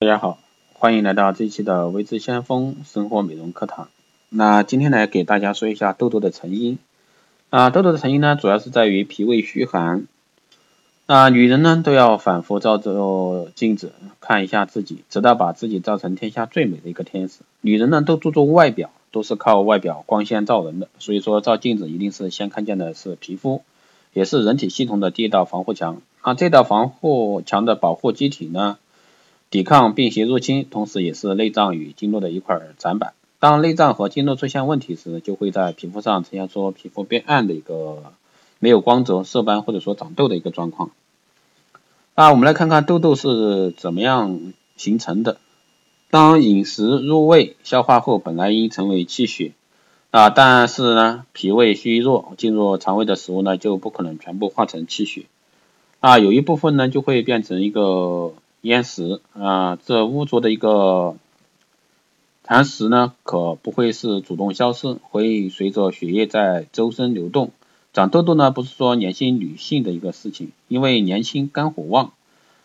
大家好，欢迎来到这一期的微知先锋生活美容课堂。那今天来给大家说一下痘痘的成因。啊，痘痘的成因呢，主要是在于脾胃虚寒。啊，女人呢都要反复照着镜子看一下自己，直到把自己照成天下最美的一个天使。女人呢都注重外表，都是靠外表光鲜照人的，所以说照镜子一定是先看见的是皮肤，也是人体系统的第一道防护墙。啊，这道防护墙的保护机体呢，抵抗病邪入侵，同时也是内脏与经络的一块展板。当内脏和经络出现问题时，就会在皮肤上呈现出皮肤变暗的一个没有光泽、色斑或者说长痘的一个状况。那我们来看看痘痘是怎么样形成的。当饮食入胃消化后，本来应成为气血啊，但是呢，脾胃虚弱，进入肠胃的食物呢就不可能全部化成气血啊，有一部分呢就会变成一个咽石啊，这污浊的一个痰石呢可不会是主动消失，会随着血液在周身流动。长痘痘呢，不是说年轻女性的一个事情，因为年轻肝火旺，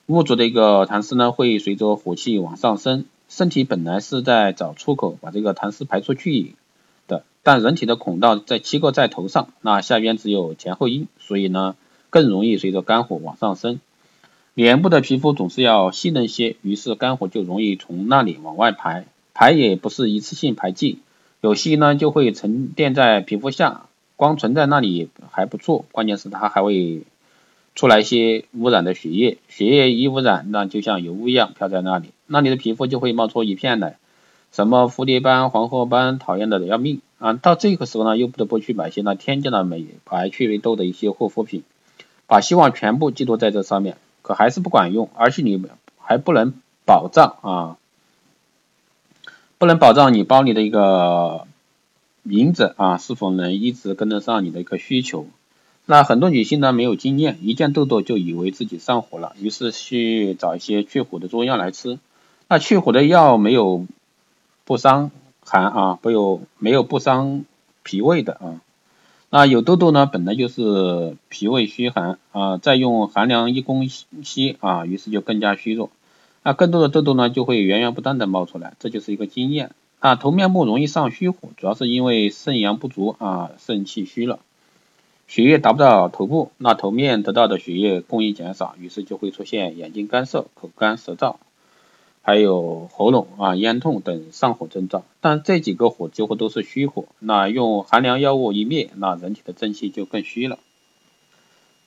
污浊的一个痰湿呢，会随着火气往上升，身体本来是在找出口把这个痰湿排出去的，但人体的孔道在七个在头上，那下边只有前后阴，所以呢，更容易随着肝火往上升。脸部的皮肤总是要细嫩些，于是肝火就容易从那里往外排，排也不是一次性排尽，有些呢就会沉淀在皮肤下。光存在那里还不错，关键是它还会出来一些污染的血液，血液一污染，那就像油污一样飘在那里，那你的皮肤就会冒出一片来，什么蝴蝶斑、黄褐斑，讨厌的要命啊！到这个时候呢，又不得不去买些那添加了美白祛痘的一些护肤品，把希望全部寄托在这上面，可还是不管用，而且你还不能保障啊，不能保障你包里的一个。银子啊，是否能一直跟得上你的一个需求？那很多女性呢没有经验，一见痘痘就以为自己上火了，于是去找一些去火的中药来吃。那去火的药没有不伤寒啊，没有没有不伤脾胃的啊。那有痘痘呢，本来就是脾胃虚寒啊，再用寒凉一攻吸啊，于是就更加虚弱。那更多的痘痘呢，就会源源不断的冒出来，这就是一个经验。啊，头面部容易上虚火，主要是因为肾阳不足啊，肾气虚了，血液达不到头部，那头面得到的血液供应减少，于是就会出现眼睛干涩、口干舌燥，还有喉咙啊咽痛等上火症状。但这几个火几乎都是虚火，那用寒凉药物一灭，那人体的正气就更虚了。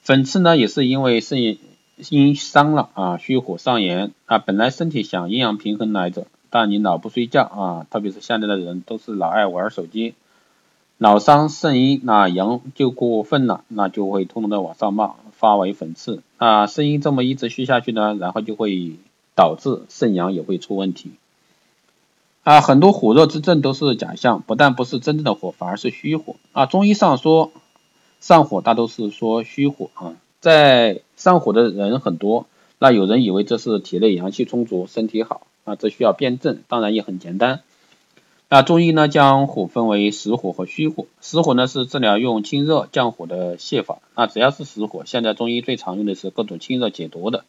粉刺呢，也是因为肾阴伤了啊，虚火上炎啊，本来身体想阴阳平衡来着。但你老不睡觉啊，特别是现在的人都是老爱玩手机，老伤肾阴，那阳就过分了，那就会通通的往上冒，发为粉刺啊。肾阴这么一直虚下去呢，然后就会导致肾阳也会出问题啊。很多火热之症都是假象，不但不是真正的火，反而是虚火啊。中医上说上火大都是说虚火啊，在上火的人很多，那有人以为这是体内阳气充足，身体好。啊，这需要辩证，当然也很简单。那中医呢，将火分为实火和虚火。实火呢是治疗用清热降火的泻法。那只要是实火，现在中医最常用的是各种清热解毒的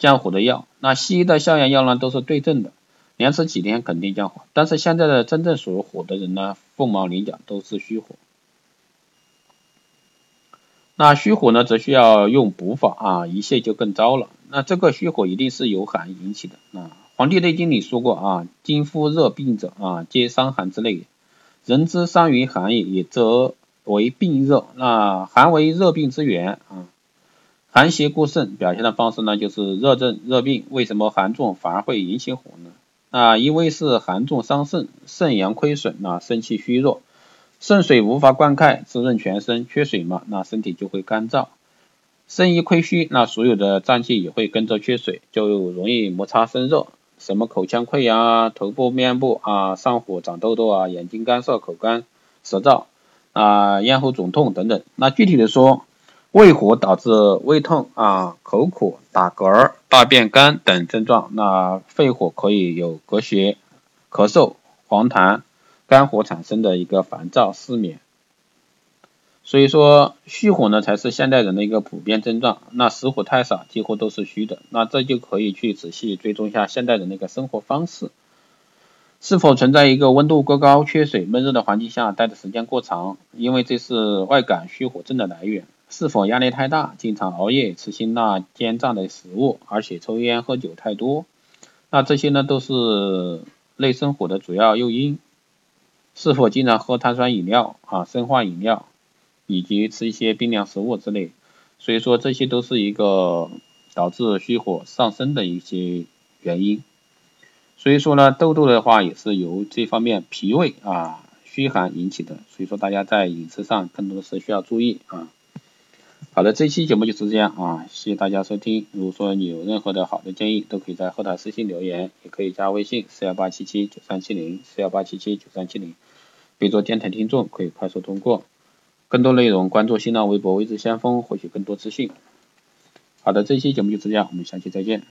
降火的药。那西医的消炎药呢都是对症的，连吃几天肯定降火。但是现在的真正属于火的人呢，凤毛麟角，都是虚火。那虚火呢，则需要用补法啊，一泻就更糟了。那这个虚火一定是由寒引起的啊。黄帝内经里说过啊，金夫热病者啊，皆伤寒之类。人之伤于寒也，也则为病热。那寒为热病之源啊，寒邪固盛，表现的方式呢就是热症热病。为什么寒重反而会引起火呢？啊，因为是寒重伤肾，肾阳亏损，那肾气虚弱，肾水无法灌溉滋润全身，缺水嘛，那身体就会干燥。肾一亏虚，那所有的脏器也会跟着缺水，就容易摩擦生热。什么口腔溃疡啊，头部、面部啊上火、长痘痘啊，眼睛干涩、口干舌燥啊，咽喉肿痛等等。那具体的说，胃火导致胃痛啊、口苦、打嗝、大便干等症状。那肺火可以有咳血、咳嗽、黄痰，肝火产生的一个烦躁、失眠。所以说虚火呢才是现代人的一个普遍症状，那实火太少，几乎都是虚的，那这就可以去仔细追踪一下现代人的一个生活方式，是否存在一个温度过高、缺水、闷热的环境下待的时间过长，因为这是外感虚火症的来源，是否压力太大，经常熬夜吃辛辣煎炸的食物，而且抽烟喝酒太多，那这些呢都是内生火的主要诱因，是否经常喝碳酸饮料啊、生化饮料？以及吃一些冰凉食物之类，所以说这些都是一个导致虚火上升的一些原因。所以说呢，痘痘的话也是由这方面脾胃啊虚寒引起的，所以说大家在饮食上更多的是需要注意啊。好的，这期节目就是这样啊，谢谢大家收听。如果说你有任何的好的建议，都可以在后台私信留言，也可以加微信四幺八七七九三七零四幺八七七九三七零，备注电台听众可以快速通过。更多内容关注新浪微博“微知先锋”，获取更多资讯。好的，这期节目就是这样，我们下期再见。